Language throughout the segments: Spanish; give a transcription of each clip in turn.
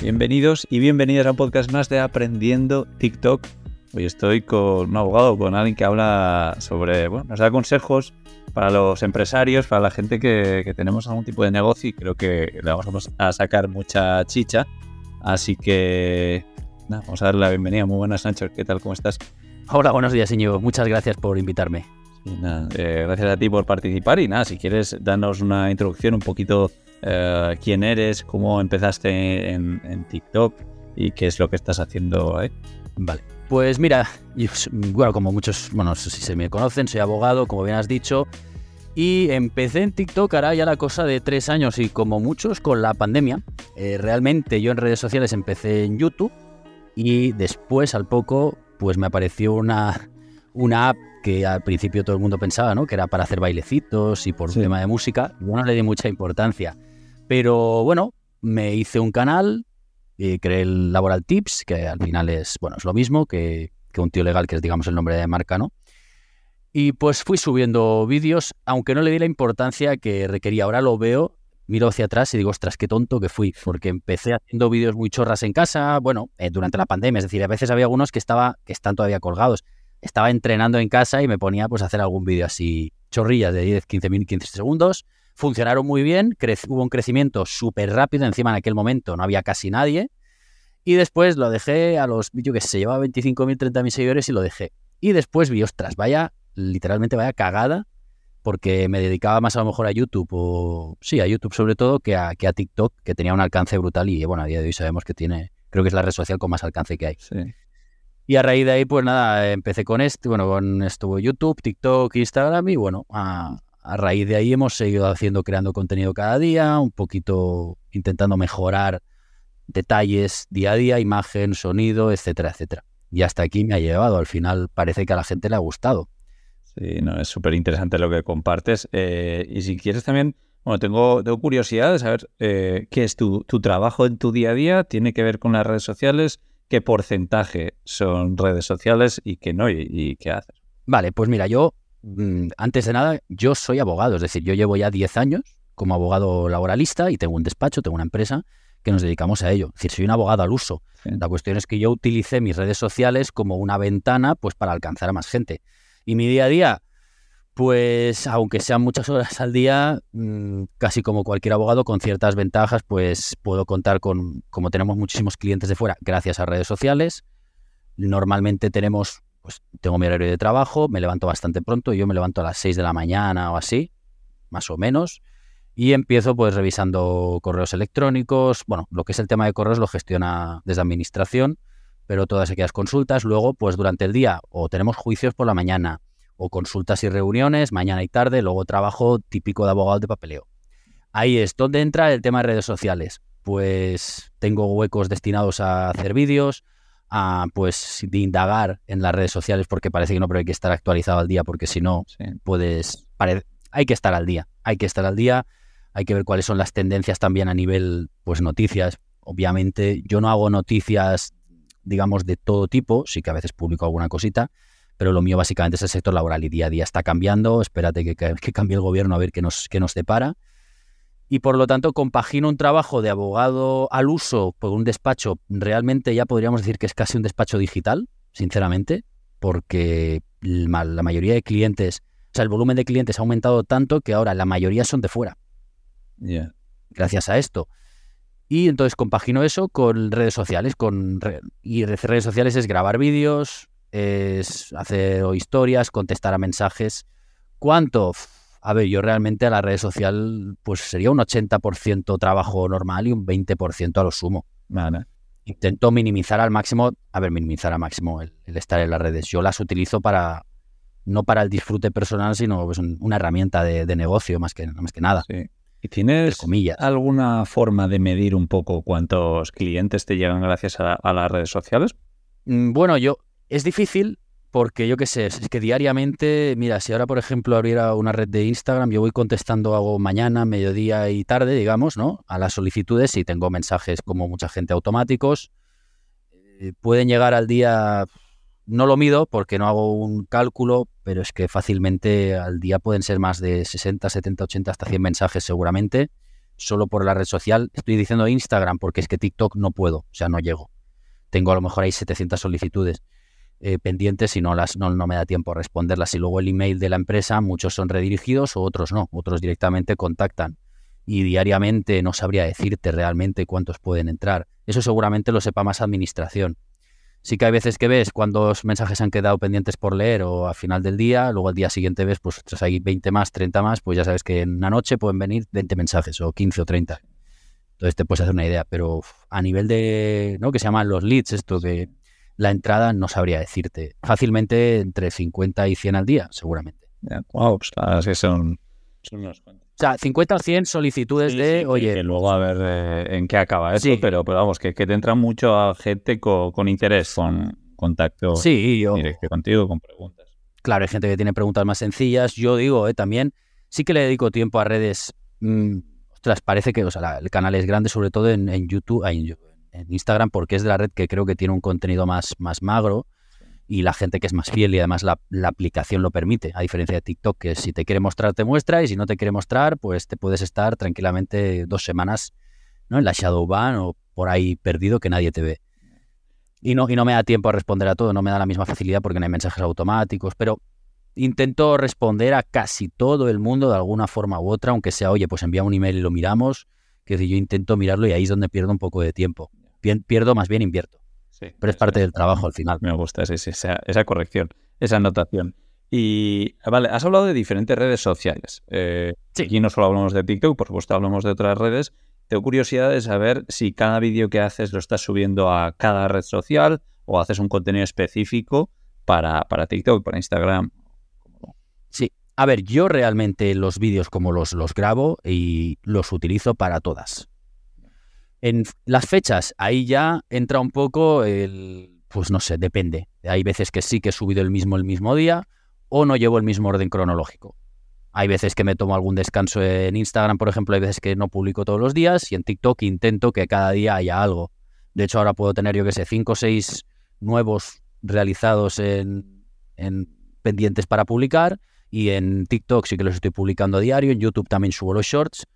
Bienvenidos y bienvenidas a un podcast más de Aprendiendo TikTok. Hoy estoy con un abogado, con alguien que habla sobre, bueno, nos da consejos para los empresarios, para la gente que, tenemos algún tipo de negocio y creo que le vamos a sacar mucha chicha. Así que, nada, vamos a darle la bienvenida. Muy buenas, Sancho. ¿Qué tal? ¿Cómo estás? Hola, buenos días, señor. Muchas gracias por invitarme. Eh, gracias a ti por participar y nada, si quieres darnos una introducción un poquito eh, quién eres, cómo empezaste en, TikTok y qué es lo que estás haciendo ahí. Vale. Pues mira, yo, bueno, como muchos, bueno, si se me conocen, soy abogado, como bien has dicho, y empecé en TikTok ahora ya la cosa de tres años y como muchos con la pandemia. Eh, realmente yo en redes sociales empecé en YouTube y después al poco pues me apareció una, una app que al principio todo el mundo pensaba, ¿no? Que era para hacer bailecitos y por un tema de música. Yo no le di mucha importancia. Pero bueno, me hice un canal, y creé el Laboral Tips, que al final es, bueno, es lo mismo que, un tío legal, que es, digamos, el nombre de marca, ¿no? Y pues fui subiendo vídeos, aunque no le di la importancia que requería. Ahora lo veo, miro hacia atrás y digo, ostras, qué tonto que fui, porque empecé haciendo vídeos muy chorras en casa, bueno, eh, durante la pandemia, es decir, a veces había algunos que, estaba, que están todavía colgados estaba entrenando en casa y me ponía pues a hacer algún vídeo así, chorrillas de 10, 15 mil, 15 segundos. Funcionaron muy bien, hubo un crecimiento súper rápido, encima en aquel momento no había casi nadie. Y después lo dejé a los vídeos que se llevaba 25.000, 30.000 seguidores y lo dejé. Y después vi, ostras, vaya, literalmente vaya cagada, porque me dedicaba más a lo mejor a YouTube, o sí, a YouTube sobre todo, que a, que a TikTok, que tenía un alcance brutal y bueno, a día de hoy sabemos que tiene, creo que es la red social con más alcance que hay. Sí. Y a raíz de ahí, pues nada, empecé con este, bueno, con esto YouTube, TikTok, Instagram y bueno, a, raíz de ahí hemos seguido haciendo, creando contenido cada día, un poquito intentando mejorar detalles día a día, imagen, sonido, etcétera, etcétera. Y hasta aquí me ha llevado. Al final parece que a la gente le ha gustado. Sí, no, es súper interesante lo que compartes. Eh, y si quieres también, bueno, tengo, tengo curiosidad de saber eh, qué es tu, tu trabajo en tu día a día. ¿Tiene que ver con las redes sociales? qué porcentaje son redes sociales y qué no, y, qué haces. Vale, pues mira, yo, antes de nada, yo soy abogado, es decir, yo llevo ya 10 años como abogado laboralista y tengo un despacho, tengo una empresa que nos dedicamos a ello. Es decir, soy un abogado al uso. La cuestión es que yo utilicé mis redes sociales como una ventana pues para alcanzar a más gente. Y mi día a día, pues aunque sean muchas horas al día, mm, casi como cualquier abogado con ciertas ventajas, pues puedo contar con, como tenemos muchísimos clientes de fuera, gracias a redes sociales. Normalmente tenemos, pues tengo mi horario de trabajo, me levanto bastante pronto, yo me levanto a las 6 de la mañana o así, más o menos, y empiezo pues revisando correos electrónicos, bueno, lo que es el tema de correos lo gestiona desde administración, pero todas aquellas consultas, luego pues durante el día o tenemos juicios por la mañana, o consultas y reuniones, mañana y tarde, luego trabajo típico de abogado de papeleo. Ahí es donde entra el tema de redes sociales. Pues tengo huecos destinados a hacer vídeos, a pues de indagar en las redes sociales porque parece que no, pero hay que estar actualizado al día porque si no, puedes hay que estar al día, hay que estar al día, hay que ver cuáles son las tendencias también a nivel pues noticias. Obviamente yo no hago noticias digamos de todo tipo, sí que a veces publico alguna cosita, pero lo mío básicamente es el sector laboral y día a día está cambiando. Espérate que, cambie el gobierno a ver qué nos, qué nos depara. Y por lo tanto compagino un trabajo de abogado al uso por un despacho, realmente ya podríamos decir que es casi un despacho digital, sinceramente, porque la mayoría de clientes, o sea, el volumen de clientes ha aumentado tanto que ahora la mayoría son de fuera. Gracias a esto. Y entonces compagino eso con redes sociales, con y redes sociales es grabar vídeos, es hacer historias, contestar a mensajes. ¿Cuánto? A ver, yo realmente a la red social pues sería un 80% trabajo normal y un 20% a lo sumo. Intento minimizar al máximo, a ver, minimizar al máximo el, estar en las redes. Yo las utilizo para, no para el disfrute personal, sino pues, una herramienta de, negocio más que, más que nada. ¿Y tienes alguna forma de medir un poco cuántos clientes te llegan gracias a, a las redes sociales? Mm, bueno, yo es difícil porque yo qué sé, es que diariamente, mira, si ahora por ejemplo abriera una red de Instagram, yo voy contestando hago mañana, mediodía y tarde, digamos, ¿no? A las solicitudes y tengo mensajes como mucha gente automáticos. Eh, pueden llegar al día, no lo mido porque no hago un cálculo, pero es que fácilmente al día pueden ser más de 60, 70, 80, hasta 100 mensajes seguramente solo por la red social. Estoy diciendo Instagram porque es que TikTok no puedo, o sea, no llego. Tengo a lo mejor ahí 700 solicitudes eh, pendientes y no, las, no, no me da tiempo a responderlas. Y luego el email de la empresa, muchos son redirigidos o otros no, otros directamente contactan. Y diariamente no sabría decirte realmente cuántos pueden entrar. Eso seguramente lo sepa más administración Sí que hay veces que ves cuántos mensajes han quedado pendientes por leer o al final del día, luego al día siguiente ves, pues tras hay 20 más, 30 más, pues ya sabes que en una noche pueden venir 20 mensajes o 15 o 30. Entonces te puedes hacer una idea, pero a nivel de, ¿no? Que se llaman los leads, esto de la entrada, no sabría decirte. Fácilmente entre 50 y 100 al día, seguramente. wow, pues así son, son unos cuantos. O sea, 50 o 100 solicitudes de, oye... Que luego a ver eh, en qué acaba eso, pero, pero vamos, que, te entra mucho a gente con, interés, con contacto sí, yo... directo contigo, con preguntas. Claro, hay gente que tiene preguntas más sencillas. Yo digo, eh, también, sí que le dedico tiempo a redes... Mm, ostras, parece que o sea, el canal es grande, sobre todo en, YouTube, en, en, Instagram, porque es de la red que creo que tiene un contenido más, más magro y la gente que es más fiel y además la, aplicación lo permite, a diferencia de TikTok, que si te quiere mostrar, te muestra y si no te quiere mostrar, pues te puedes estar tranquilamente dos semanas ¿no? en la shadow ban o por ahí perdido que nadie te ve. Y no, y no me da tiempo a responder a todo, no me da la misma facilidad porque no hay mensajes automáticos, pero intento responder a casi todo el mundo de alguna forma u otra, aunque sea, oye, pues envía un email y lo miramos, que yo intento mirarlo y ahí es donde pierdo un poco de tiempo. Pierdo, más bien invierto pero es parte del trabajo al final. Me gusta esa, corrección, esa anotación. Y vale, has hablado de diferentes redes sociales. Eh, Aquí no solo hablamos de TikTok, por supuesto hablamos de otras redes. Tengo curiosidad de saber si cada vídeo que haces lo estás subiendo a cada red social o haces un contenido específico para, para TikTok, para Instagram. Sí, a ver, yo realmente los vídeos como los, los grabo y los utilizo para todas. En las fechas, ahí ya entra un poco el, pues no sé, depende. Hay veces que sí que he subido el mismo el mismo día o no llevo el mismo orden cronológico. Hay veces que me tomo algún descanso en Instagram, por ejemplo, hay veces que no publico todos los días y en TikTok intento que cada día haya algo. De hecho, ahora puedo tener, yo que sé, cinco o seis nuevos realizados en, en pendientes para publicar y en TikTok sí que los estoy publicando a diario, en YouTube también subo los shorts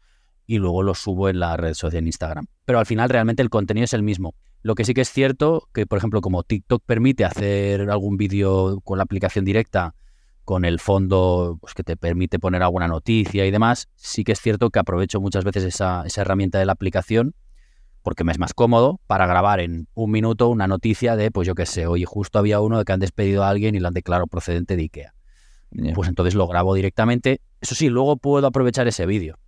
y luego lo subo en la red social en Instagram. Pero al final realmente el contenido es el mismo. Lo que sí que es cierto, que por ejemplo como TikTok permite hacer algún vídeo con la aplicación directa, con el fondo pues, que te permite poner alguna noticia y demás, sí que es cierto que aprovecho muchas veces esa, esa herramienta de la aplicación porque me es más cómodo para grabar en un minuto una noticia de, pues yo qué sé, oye, justo había uno de que han despedido a alguien y lo han declarado procedente de IKEA. Pues entonces lo grabo directamente. Eso sí, luego puedo aprovechar ese vídeo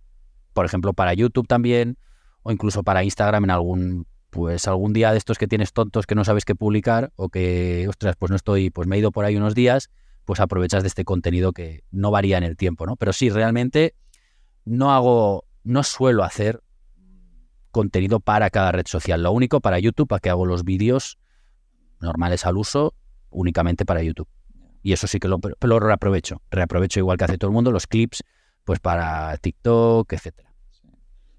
por ejemplo, para YouTube también, o incluso para Instagram en algún, pues algún día de estos que tienes tontos que no sabes qué publicar, o que, ostras, pues no estoy, pues me he ido por ahí unos días, pues aprovechas de este contenido que no varía en el tiempo, ¿no? Pero sí, realmente no hago, no suelo hacer contenido para cada red social. Lo único para YouTube, para que hago los vídeos normales al uso, únicamente para YouTube. Y eso sí que lo, lo reaprovecho. Reaprovecho igual que hace todo el mundo los clips, pues para TikTok,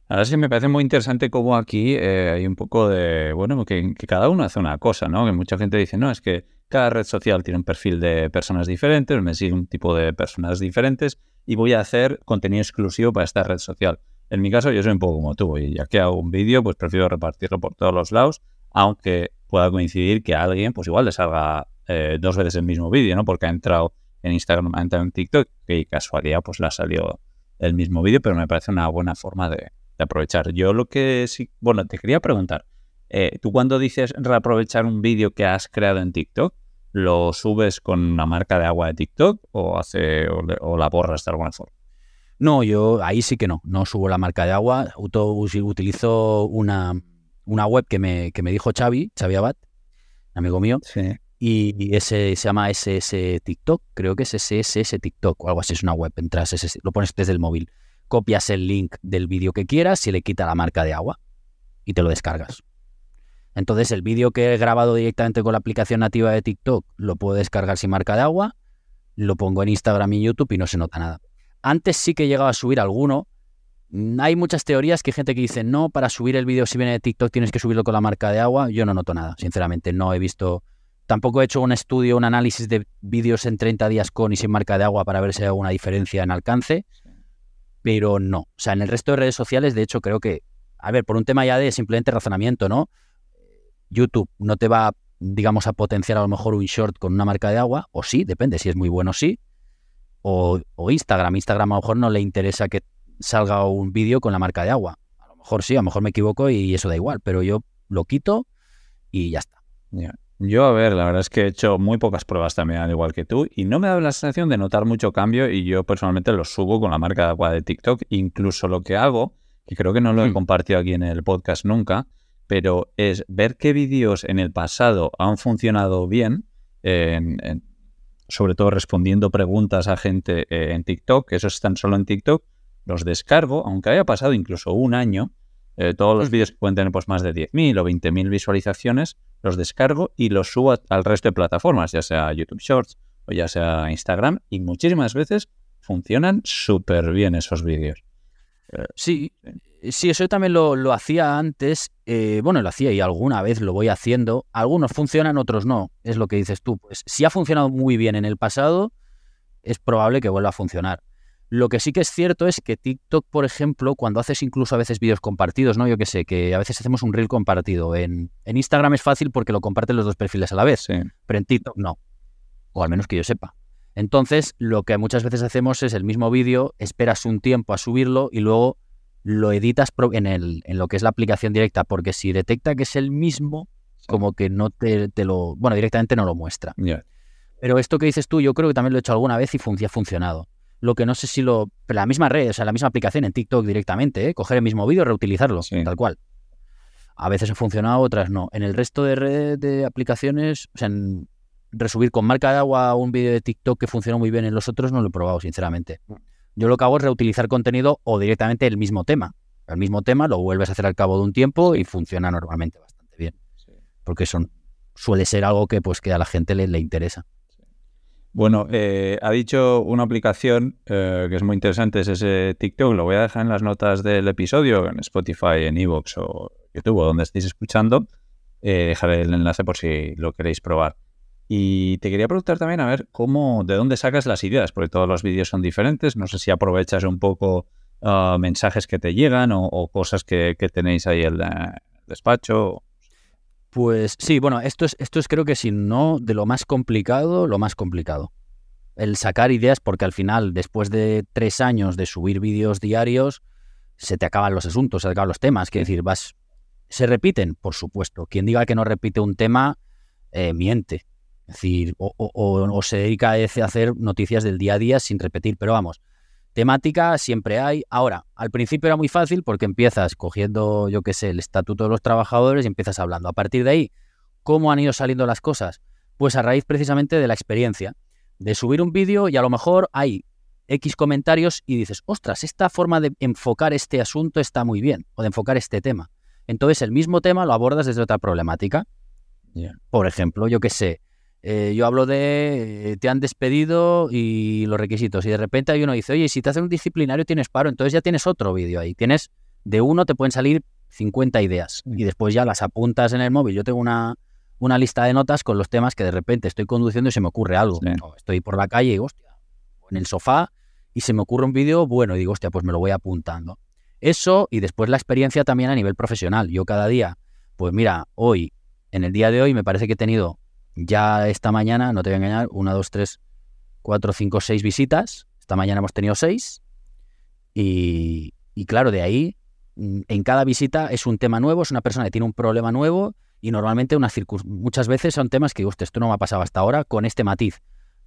etcétera. Ahora sí me parece muy interesante cómo aquí eh, hay un poco de, bueno, que, cada uno hace una cosa, ¿no? Que mucha gente dice, no, es que cada red social tiene un perfil de personas diferentes, me sigue un tipo de personas diferentes y voy a hacer contenido exclusivo para esta red social. En mi caso yo soy un poco como tú y ya que hago un vídeo pues prefiero repartirlo por todos los lados, aunque pueda coincidir que a alguien pues igual le salga eh, dos veces el mismo vídeo, ¿no? Porque ha entrado en Instagram, ha entrado en TikTok y casualidad pues le ha salido el mismo vídeo, pero me parece una buena forma de, de aprovechar. Yo lo que sí, bueno, te quería preguntar, eh, tú cuando dices reaprovechar un vídeo que has creado en TikTok, ¿lo subes con una marca de agua de TikTok o, hace, o, la borras de alguna forma? No, yo ahí sí que no, no subo la marca de agua, utilizo una, una web que me, que me dijo Xavi, Xavi Abad, amigo mío, y ese se llama SS TikTok, creo que es SSS TikTok o algo así, es una web, entras, lo pones desde el móvil copias el link del vídeo que quieras y le quita la marca de agua y te lo descargas. Entonces el vídeo que he grabado directamente con la aplicación nativa de TikTok lo puedo descargar sin marca de agua, lo pongo en Instagram y YouTube y no se nota nada. Antes sí que llegaba a subir alguno. Mm, hay muchas teorías que hay gente que dice, no, para subir el vídeo si viene de TikTok tienes que subirlo con la marca de agua. Yo no noto nada, sinceramente. No he visto, tampoco he hecho un estudio, un análisis de vídeos en 30 días con y sin marca de agua para ver si hay alguna diferencia en alcance pero no. O sea, en el resto de redes sociales, de hecho, creo que, a ver, por un tema ya de simplemente razonamiento, ¿no? YouTube no te va, digamos, a potenciar a lo mejor un short con una marca de agua, o sí, depende, si es muy bueno, sí. O, o Instagram, Instagram a lo mejor no le interesa que salga un vídeo con la marca de agua. A lo mejor sí, a lo mejor me equivoco y eso da igual, pero yo lo quito y ya está. Yo, a ver, la verdad es que he hecho muy pocas pruebas también, al igual que tú, y no me da la sensación de notar mucho cambio y yo personalmente lo subo con la marca de agua de TikTok. Incluso lo que hago, que creo que no lo he Mm. compartido aquí en el podcast nunca, pero es ver qué vídeos en el pasado han funcionado bien, en- en- sobre todo respondiendo preguntas a gente eh, en TikTok, que esos están solo en TikTok, los descargo, aunque haya pasado incluso un año, eh, todos los Mm. vídeos que pueden tener pues más de 10.000 o 20.000 visualizaciones, los descargo y los subo al resto de plataformas, ya sea YouTube Shorts o ya sea Instagram, y muchísimas veces funcionan súper bien esos vídeos. Sí, sí, eso también lo, lo hacía antes. eh, bueno, lo hacía y alguna vez lo voy haciendo. Algunos funcionan, otros no. Es lo que dices tú. Pues si ha funcionado muy bien en el pasado, es probable que vuelva a funcionar. Lo que sí que es cierto es que TikTok, por ejemplo, cuando haces incluso a veces vídeos compartidos, ¿no? Yo que sé, que a veces hacemos un reel compartido. En, en Instagram es fácil porque lo comparten los dos perfiles a la vez, Sí, pero en TikTok no. O al menos que yo sepa. Entonces, lo que muchas veces hacemos es el mismo vídeo, esperas un tiempo a subirlo y luego lo editas en, el, en lo que es la aplicación directa, porque si detecta que es el mismo, como que no te, te lo... Bueno, directamente no lo muestra. Pero esto que dices tú, yo creo que también lo he hecho alguna vez y fun- y ha funcionado. Lo que no sé si lo... La misma red, o sea, la misma aplicación en TikTok directamente, ¿eh? coger el mismo vídeo y reutilizarlo, Sí. tal cual. A veces ha funcionado, otras no. En el resto de redes de aplicaciones, o sea, en resubir con marca de agua un vídeo de TikTok que funcionó muy bien en los otros, no lo he probado, sinceramente. Yo lo que hago es reutilizar contenido o directamente el mismo tema. El mismo tema lo vuelves a hacer al cabo de un tiempo y funciona normalmente bastante bien. Porque son, suele ser algo que, pues, que a la gente le, le interesa. Bueno, eh, ha dicho una aplicación eh, que es muy interesante, es ese TikTok. Lo voy a dejar en las notas del episodio, en Spotify, en Evox o YouTube, o donde estéis escuchando. Eh, dejaré el enlace por si lo queréis probar. Y te quería preguntar también, a ver, cómo, de dónde sacas las ideas, porque todos los vídeos son diferentes. No sé si aprovechas un poco ah, mensajes que te llegan o, cosas que, que tenéis ahí en el despacho. Pues sí, bueno, esto es, esto es creo que si no de lo más complicado, lo más complicado. El sacar ideas, porque al final, después de tres años de subir vídeos diarios, se te acaban los asuntos, se te acaban los temas. Quiero decir, vas. ¿Se repiten? Por supuesto. Quien diga que no repite un tema, eh, miente. Es decir, o, o- o- o se dedica a hacer noticias del día a día sin repetir. Pero vamos, temática siempre hay. Ahora, al principio era muy fácil porque empiezas cogiendo, yo qué sé, el estatuto de los trabajadores y empiezas hablando. A partir de ahí, ¿cómo han ido saliendo las cosas? Pues a raíz precisamente de la experiencia, de subir un vídeo y a lo mejor hay X comentarios y dices, ostras, esta forma de enfocar este asunto está muy bien, o de enfocar este tema. Entonces el mismo tema lo abordas desde otra problemática. Por ejemplo, yo qué sé, eh, yo hablo de eh, te han despedido y los requisitos y de repente hay uno dice, oye, si te hacen un disciplinario tienes paro, entonces ya tienes otro vídeo ahí. Tienes, de uno te pueden salir 50 ideas y después ya las apuntas en el móvil. Yo tengo una, una lista de notas con los temas que de repente estoy conduciendo y se me ocurre algo. Sí. O estoy por la calle y digo, hostia, o en el sofá y se me ocurre un vídeo bueno y digo, hostia, pues me lo voy apuntando. Eso y después la experiencia también a nivel profesional. Yo cada día, pues mira, hoy, en el día de hoy, me parece que he tenido ya esta mañana, no te voy a engañar, una, dos, tres, cuatro, cinco, seis visitas. Esta mañana hemos tenido seis. Y, y claro, de ahí, mm, en cada visita es un tema nuevo, es una persona que tiene un problema nuevo y normalmente circun- muchas veces son temas que, hostia, esto no me ha pasado hasta ahora con este matiz.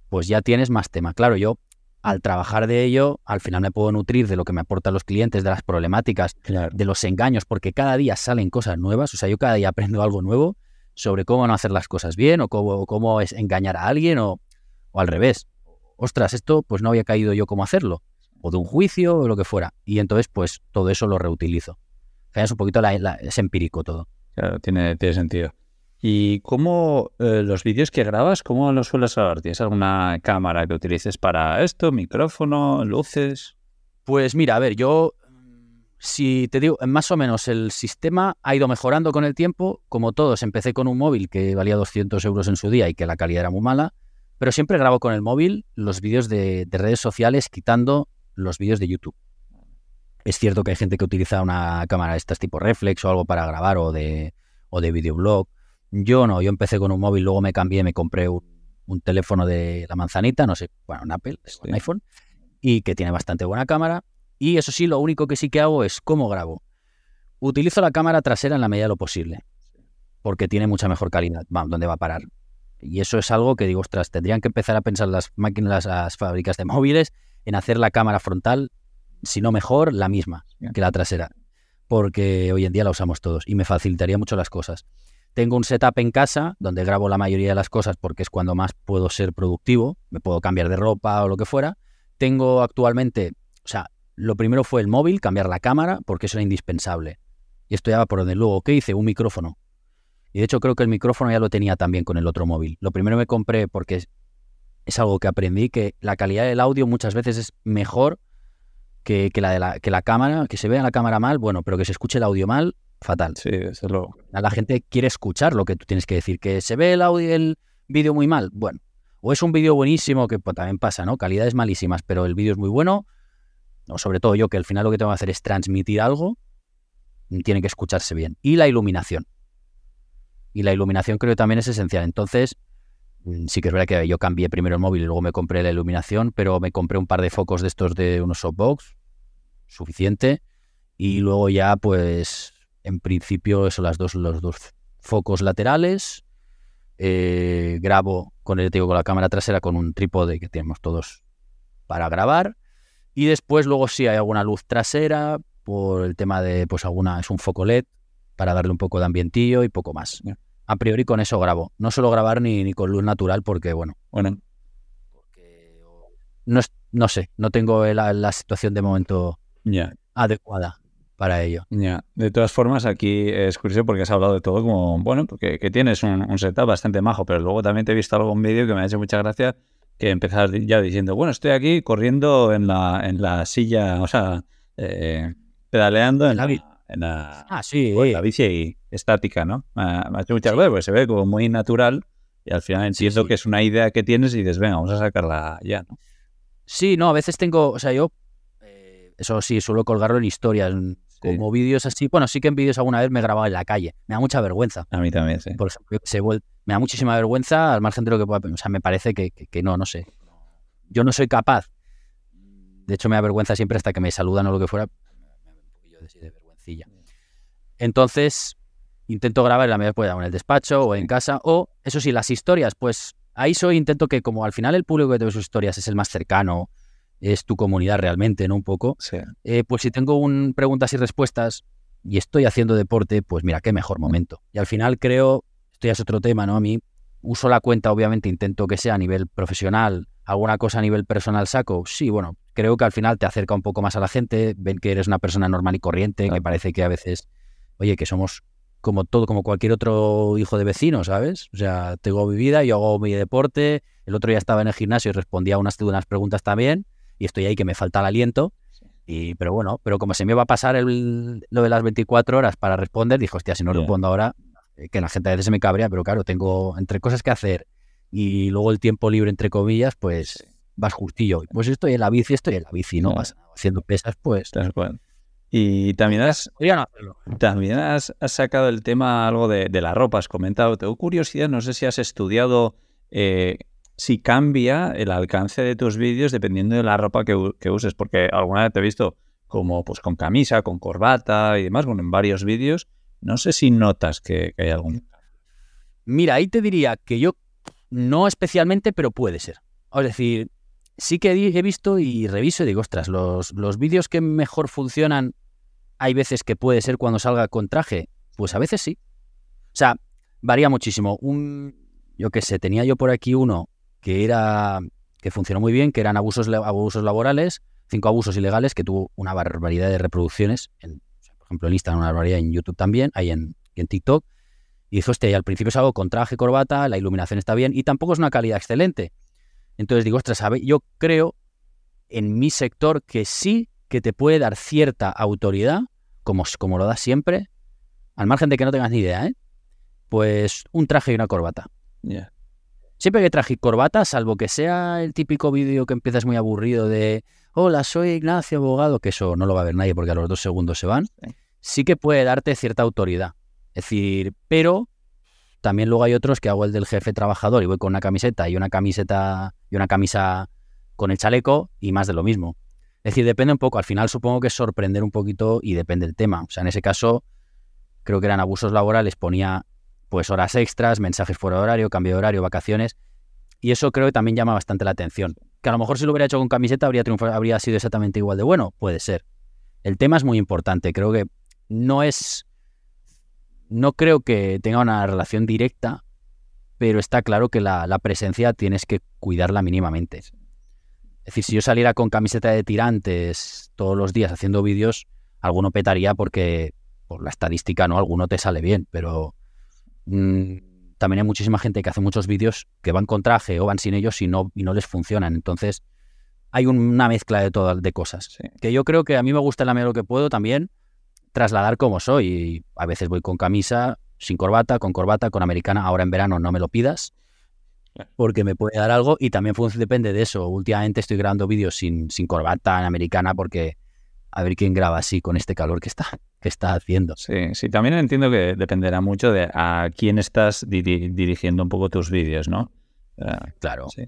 Pues ya tienes más tema. Claro, yo al trabajar de ello, al final me puedo nutrir de lo que me aportan los clientes, de las problemáticas, Claro. de los engaños, porque cada día salen cosas nuevas, o sea, yo cada día aprendo algo nuevo sobre cómo no hacer las cosas bien o cómo, cómo es engañar a alguien o, o al revés. Ostras, esto pues no había caído yo cómo hacerlo, o de un juicio o lo que fuera. Y entonces pues todo eso lo reutilizo. Es un poquito la- la- es empírico todo. Claro, tiene, tiene sentido. ¿Y cómo eh, los vídeos que grabas, cómo los sueles grabar? ¿Tienes alguna cámara que utilices para esto? ¿Micrófono? ¿Luces? Pues mira, a ver, yo, si te digo, más o menos el sistema ha ido mejorando con el tiempo. Como todos, empecé con un móvil que valía 200 euros en su día y que la calidad era muy mala, pero siempre grabo con el móvil los vídeos de, de redes sociales quitando los vídeos de YouTube. Es cierto que hay gente que utiliza una cámara de estas tipo reflex o algo para grabar o de, o de videoblog. Yo no, yo empecé con un móvil, luego me cambié, me compré un, teléfono de la manzanita, no sé, bueno, un Apple, un iPhone, y que tiene bastante buena cámara. Y eso sí, lo único que sí que hago es cómo grabo. Utilizo la cámara trasera en la medida de lo posible, porque tiene mucha mejor calidad. Vamos, ¿dónde va a parar? Y eso es algo que digo, ostras, tendrían que empezar a pensar las máquinas, las fábricas de móviles, en hacer la cámara frontal, si no mejor, la misma que la trasera. Porque hoy en día la usamos todos y me facilitaría mucho las cosas. Tengo un setup en casa donde grabo la mayoría de las cosas porque es cuando más puedo ser productivo, me puedo cambiar de ropa o lo que fuera. Tengo actualmente, o sea, lo primero fue el móvil, cambiar la cámara, porque eso era indispensable. Y esto ya va por donde luego, ¿qué hice? Un micrófono. Y de hecho creo que el micrófono ya lo tenía también con el otro móvil. Lo primero me compré porque es, algo que aprendí, que la calidad del audio muchas veces es mejor que, la de la, que la cámara, que se vea la cámara mal, bueno, pero que se escuche el audio mal, fatal. Sí, eso es lo... La gente quiere escuchar lo que tú tienes que decir, que se ve el audio, el vídeo muy mal, bueno. O es un vídeo buenísimo, que pues, también pasa, ¿no? Calidades malísimas, pero el vídeo es muy bueno. O sobre todo yo, que al final lo que tengo que hacer es transmitir algo, tiene que escucharse bien. Y la iluminación. Y la iluminación creo que también es esencial. Entonces, mm, sí que es verdad que yo cambié primero el móvil y luego me compré la iluminación, pero me compré un par de focos de estos de unos softbox, suficiente. Y luego ya, pues, en principio, eso, las dos, los dos focos laterales. Eh, grabo con el con la cámara trasera con un trípode que tenemos todos para grabar. Y después, luego sí hay alguna luz trasera por el tema de, pues, alguna, es un foco LED para darle un poco de ambientillo y poco más. A priori con eso grabo. No suelo grabar ni, ni con luz natural porque, bueno, bueno no, no sé, no tengo la, situación de momento adecuada para ello. Ya. De todas formas, aquí es curioso porque has hablado de todo como, bueno, porque que tienes un, setup bastante majo, pero luego también te he visto algún vídeo que me ha hecho mucha gracia que empezas ya diciendo, bueno, estoy aquí corriendo en la, en la silla, o sea, eh, pedaleando en la, en la, ah, sí. la bici estática, ¿no? Me ha hecho mucha gracia porque se ve como muy natural y al final entiendo que es una idea que tienes y dices, venga, vamos a sacarla ya, ¿no? Sí, no, a veces tengo, o sea, yo, eh, eso sí, suelo colgarlo en historias, como vídeos así. Bueno, sí que en vídeos alguna vez me he grabado en la calle. Me da mucha vergüenza. A mí también, sí. Por ejemplo, se me da muchísima vergüenza al margen de lo que pueda. O sea, me parece que, que, no, no sé. Yo no soy capaz. De hecho, me da vergüenza siempre hasta que me saludan o lo que fuera. Me da un poquillo de vergüencilla. Entonces, intento grabar en la medida que pueda, en el despacho o en casa. O, eso sí, las historias, pues ahí soy, intento que como al final el público que te ve sus historias es el más cercano, es tu comunidad realmente, ¿no? Un poco. Sí. Eh, pues si tengo un preguntas y respuestas y estoy haciendo deporte, pues mira, qué mejor momento. Y al final creo, esto ya es otro tema, ¿no? A mí uso la cuenta, obviamente intento que sea a nivel profesional, alguna cosa a nivel personal saco. Sí, bueno, creo que al final te acerca un poco más a la gente, ven que eres una persona normal y corriente, que parece que a veces, oye, que somos como todo, como cualquier otro hijo de vecino, ¿sabes? O sea, tengo mi vida, yo hago mi deporte, el otro día estaba en el gimnasio y respondía a unas, unas preguntas también, y estoy ahí que me falta el aliento. Y, pero bueno, pero como se me va a pasar el, lo de las 24 horas para responder, dijo, hostia, si no respondo ahora, eh, que la gente a veces se me cabrea, pero claro, tengo entre cosas que hacer y luego el tiempo libre, entre comillas, pues vas justillo. Pues estoy en la bici, estoy en la bici, no pasa Haciendo pesas, pues. Y también has, también has, sacado el tema algo de, la ropa, has comentado. Tengo curiosidad, no sé si has estudiado eh, si cambia el alcance de tus vídeos dependiendo de la ropa que, uses, porque alguna vez te he visto como pues con camisa, con corbata y demás, bueno, en varios vídeos. No sé si notas que, hay algún... Mira, ahí te diría que yo no especialmente, pero puede ser. Es decir, sí que he visto y reviso y digo, ostras, los, los vídeos que mejor funcionan, hay veces que puede ser cuando salga con traje. Pues a veces sí. O sea, varía muchísimo. Un, yo qué sé, tenía yo por aquí uno que era que funcionó muy bien, que eran abusos, abusos laborales, cinco abusos ilegales, que tuvo una barbaridad de reproducciones, en, por ejemplo en Instagram, una barbaridad en YouTube también, ahí en, en TikTok. Y dijo, este, al principio es algo con traje, corbata, la iluminación está bien y tampoco es una calidad excelente. Entonces digo, ostras, yo creo en mi sector que sí que te puede dar cierta autoridad, como, como lo da siempre, al margen de que no tengas ni idea, ¿eh? pues un traje y una corbata. Siempre que traje corbata, salvo que sea el típico vídeo que empiezas muy aburrido de hola, soy Ignacio, abogado, que eso no lo va a ver nadie porque a los dos segundos se van, sí que puede darte cierta autoridad. Es decir, pero también luego hay otros que hago el del jefe trabajador y voy con una camiseta y una camiseta y una camisa con el chaleco y más de lo mismo. Es decir, depende un poco. Al final supongo que es sorprender un poquito y depende del tema. O sea, en ese caso, creo que eran abusos laborales, ponía pues horas extras, mensajes fuera de horario, cambio de horario, vacaciones. Y eso creo que también llama bastante la atención. Que a lo mejor si lo hubiera hecho con camiseta habría, habría sido exactamente igual de bueno. Puede ser. El tema es muy importante. Creo que no es no creo que tenga una relación directa, pero está claro que la, presencia tienes que cuidarla mínimamente. Es decir, si yo saliera con camiseta de tirantes todos los días haciendo vídeos, alguno petaría porque por la estadística, ¿no? Alguno te sale bien, pero mm, también hay muchísima gente que hace muchos vídeos que van con traje o van sin ellos y no, y no les funcionan. Entonces, hay una mezcla de todas de cosas. Que yo creo que a mí me gusta la medida lo que puedo también trasladar como soy. a veces voy con camisa, sin corbata, con corbata, con americana. Ahora en verano no me lo pidas porque me puede dar algo y también depende de eso. Últimamente estoy grabando vídeos sin, sin corbata en americana porque a ver quién graba así con este calor que está, que está haciendo. Sí, sí, también entiendo que dependerá mucho de a quién estás dirigiendo un poco tus vídeos, ¿no? claro. Sí.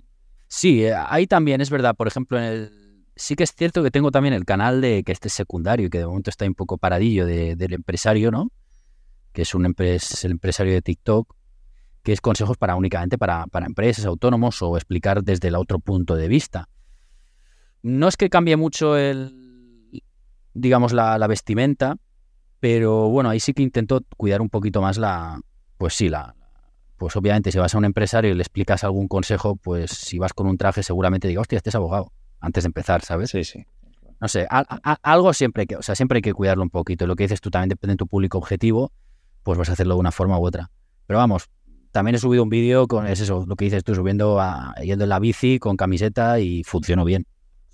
sí, eh, ahí también es verdad. Por ejemplo, en el, sí que es cierto que tengo también el canal de que este es secundario y que de momento está un poco paradillo del empresario, ¿no? Que es un el empresario de TikTok, que es consejos para únicamente para, empresas, autónomos o explicar desde el otro punto de vista. No es que cambie mucho el, digamos, la, la vestimenta, pero bueno, ahí sí que intento cuidar un poquito más la, pues sí, la, pues obviamente si vas a un empresario y le explicas algún consejo, pues si vas con un traje seguramente diga, hostia, este es abogado antes de empezar, ¿sabes? Sí, sí. No sé, algo siempre hay que, o sea, siempre hay que cuidarlo un poquito. Lo que dices tú también depende de tu público objetivo, pues vas a hacerlo de una forma u otra. Pero vamos, también he subido un vídeo con es eso, lo que dices tú, subiendo a, yendo en la bici con camiseta y funcionó bien.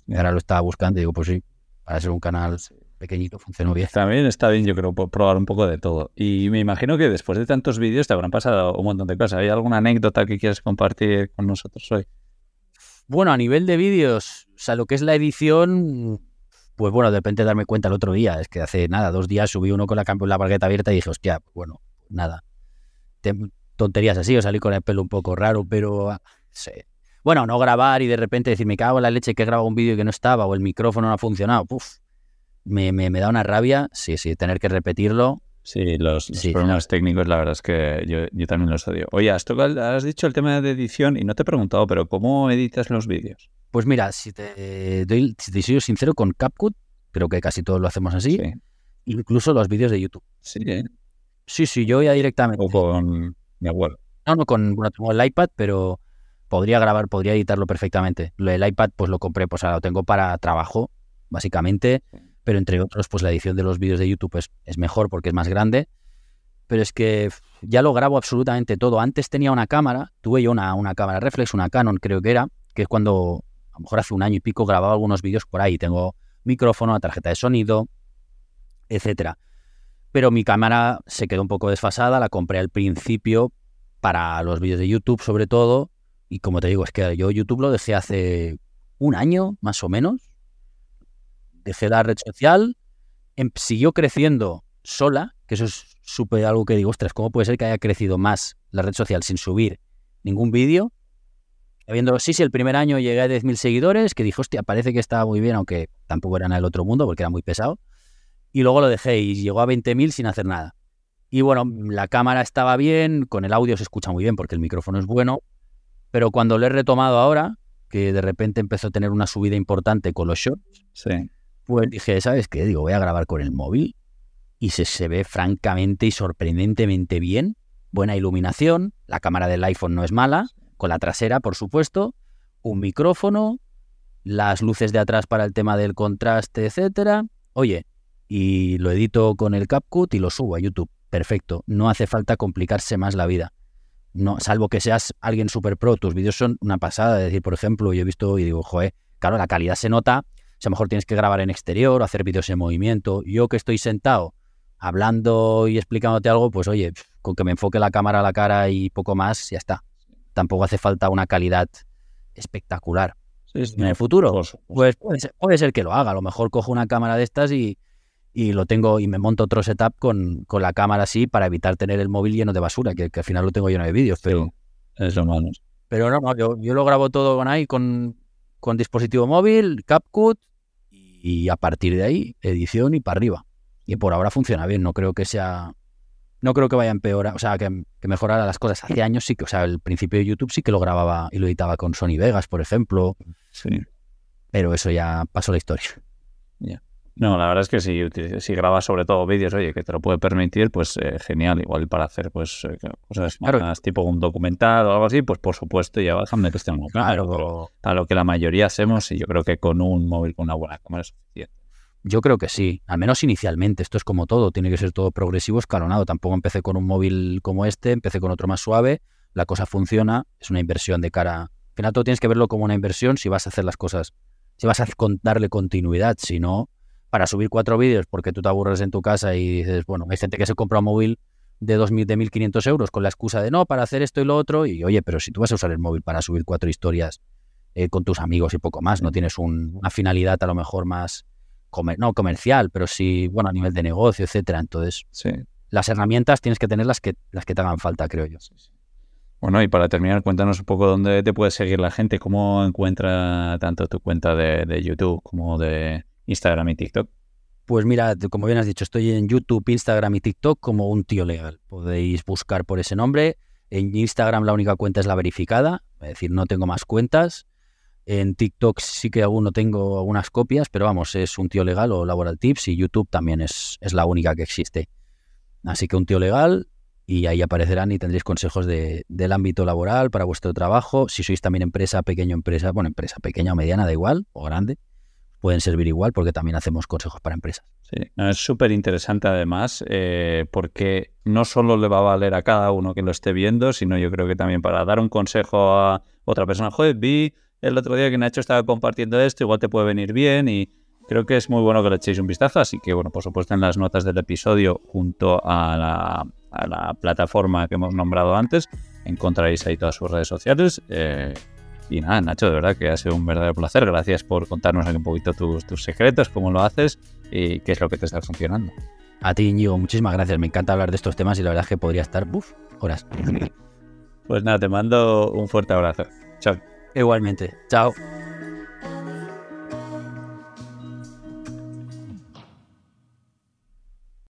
Y ahora lo estaba buscando y digo, pues sí, para ser un canal pequeñito funcionó bien. También está bien, yo creo, probar un poco de todo. Y me imagino que después de tantos vídeos te habrán pasado un montón de cosas. ¿Hay alguna anécdota que quieras compartir con nosotros hoy? Bueno, a nivel de vídeos, o sea, lo que es la edición, pues bueno, de darme cuenta el otro día. Es que hace nada, dos días subí uno con la, la barqueta abierta y dije, hostia, pues bueno, nada. tonterías así, o salí con el pelo un poco raro, pero ah, Bueno, no grabar y de repente decir, me cago en la leche que he grabado un vídeo que no estaba o el micrófono no ha funcionado. Puf, me, me, me da una rabia, sí, sí, tener que repetirlo Sí, los, problemas técnicos, la verdad es que yo, también los odio. Oye, has, has dicho el tema de edición y no te he preguntado, pero ¿cómo editas los vídeos? Pues mira, si te, doy, si te soy sincero, con CapCut, creo que casi todos lo hacemos así, incluso los vídeos de YouTube. Sí, ¿eh? Sí, sí, yo ya directamente. O con mi abuelo. No, no, con bueno, tengo el iPad, pero podría grabar, podría editarlo perfectamente. El iPad, pues lo compré, pues ahora lo tengo para trabajo, básicamente pero entre otros, pues la edición de los vídeos de YouTube es, mejor porque es más grande. Pero es que ya lo grabo absolutamente todo. Antes tenía una cámara, tuve yo una, una cámara reflex, una Canon creo que era, que es cuando, a lo mejor hace un año y pico, grababa algunos vídeos por ahí. Tengo micrófono, una tarjeta de sonido, etcétera. Pero mi cámara se quedó un poco desfasada, la compré al principio para los vídeos de YouTube sobre todo. Y como te digo, es que yo YouTube lo dejé hace un año más o menos dejé la red social, em, siguió creciendo sola, que eso es algo que digo, ostras, ¿cómo puede ser que haya crecido más la red social sin subir ningún vídeo? Habiéndolo, sí, sí, el primer año llegué a 10.000 seguidores, que dije, hostia, parece que estaba muy bien, aunque tampoco era en el otro mundo, porque era muy pesado. Y luego lo dejé y llegó a 20.000 sin hacer nada. Y bueno, la cámara estaba bien, con el audio se escucha muy bien porque el micrófono es bueno, pero cuando lo he retomado ahora, que de repente empezó a tener una subida importante con los shorts, sí pues dije, ¿sabes qué? Digo, voy a grabar con el móvil y se, se ve francamente y sorprendentemente bien. Buena iluminación, la cámara del iPhone no es mala, con la trasera, por supuesto, un micrófono, las luces de atrás para el tema del contraste, etcétera. Oye, y lo edito con el CapCut y lo subo a YouTube. Perfecto, no hace falta complicarse más la vida. No, salvo que seas alguien super pro, tus vídeos son una pasada. Es decir, por ejemplo, yo he visto y digo, joder, claro, la calidad se nota, si a lo mejor tienes que grabar en exterior o hacer vídeos en movimiento. Yo que estoy sentado hablando y explicándote algo, pues oye, con que me enfoque la cámara a la cara y poco más, ya está. Tampoco hace falta una calidad espectacular. en el futuro. Pues puede ser, que lo haga. A lo mejor cojo una cámara de estas y, y lo tengo y me monto otro setup con, con, la cámara así para evitar tener el móvil lleno de basura, que, al final lo tengo lleno de vídeos. Pero, es lo malo. Pero no, yo, yo, lo grabo todo con ahí, con, con dispositivo móvil, CapCut y a partir de ahí edición y para arriba. Y por ahora funciona bien, no creo que sea no creo que vaya a empeorar, o sea, que, que, mejorara las cosas. Hace años sí que, o sea, el principio de YouTube sí que lo grababa y lo editaba con Sony Vegas, por ejemplo. Sí. Pero eso ya pasó la historia. No, la verdad es que si, si grabas sobre todo vídeos, oye, que te lo puede permitir, pues eh, genial. Igual para hacer pues eh, cosas más tipo un documental o algo así, pues por supuesto ya vas a meter claro. A lo que la mayoría hacemos y yo creo que con un móvil con una buena cámara es suficiente. Yo creo que sí, al menos inicialmente. Esto es como todo, tiene que ser todo progresivo, escalonado. Tampoco empecé con un móvil como este, empecé con otro más suave, la cosa funciona, es una inversión de cara. Al final todo tienes que verlo como una inversión si vas a hacer las cosas, si vas a darle continuidad, si no, para subir cuatro vídeos porque tú te aburres en tu casa y dices, bueno, hay gente que se compra un móvil de 2.000, de 1.500 euros con la excusa de no, para hacer esto y lo otro, y oye, pero si tú vas a usar el móvil para subir cuatro historias eh, con tus amigos y poco más, no tienes una finalidad a lo mejor más no comercial, pero sí, bueno, a nivel de negocio, etcétera. Entonces, las herramientas tienes que tener las que, las que te hagan falta, creo yo. Bueno, y para terminar, cuéntanos un poco dónde te puede seguir la gente, cómo encuentra tanto tu cuenta de, YouTube como de Instagram y TikTok. Pues mira, como bien has dicho, estoy en YouTube, Instagram y TikTok como un tío legal. Podéis buscar por ese nombre. En Instagram la única cuenta es la verificada, es decir, no tengo más cuentas. En TikTok sí que aún no tengo algunas copias, pero vamos, es un tío legal o Laboral Tips y YouTube también es, es la única que existe. Así que un tío legal y ahí aparecerán y tendréis consejos de, del ámbito laboral para vuestro trabajo. Si sois también empresa, pequeña empresa, bueno, empresa pequeña o mediana, da igual, o grande, pueden servir igual porque también hacemos consejos para empresas. Sí, es súper interesante además eh, porque no solo le va a valer a cada uno que lo esté viendo, sino yo creo que también para dar un consejo a otra persona. Joder, vi el otro día que Nacho estaba compartiendo esto, igual te puede venir bien y creo que es muy bueno que le echéis un vistazo. Así que, bueno, por supuesto, en las notas del episodio, junto a la, a la plataforma que hemos nombrado antes, encontraréis ahí todas sus redes sociales. Eh, y nada, Nacho, de verdad que ha sido un verdadero placer. Gracias por contarnos aquí un poquito tus, tus secretos, cómo lo haces y qué es lo que te está funcionando. A ti, Íñigo, muchísimas gracias. Me encanta hablar de estos temas y la verdad es que podría estar, buf, horas. Pues nada, te mando un fuerte abrazo. Chao. Igualmente. Chao.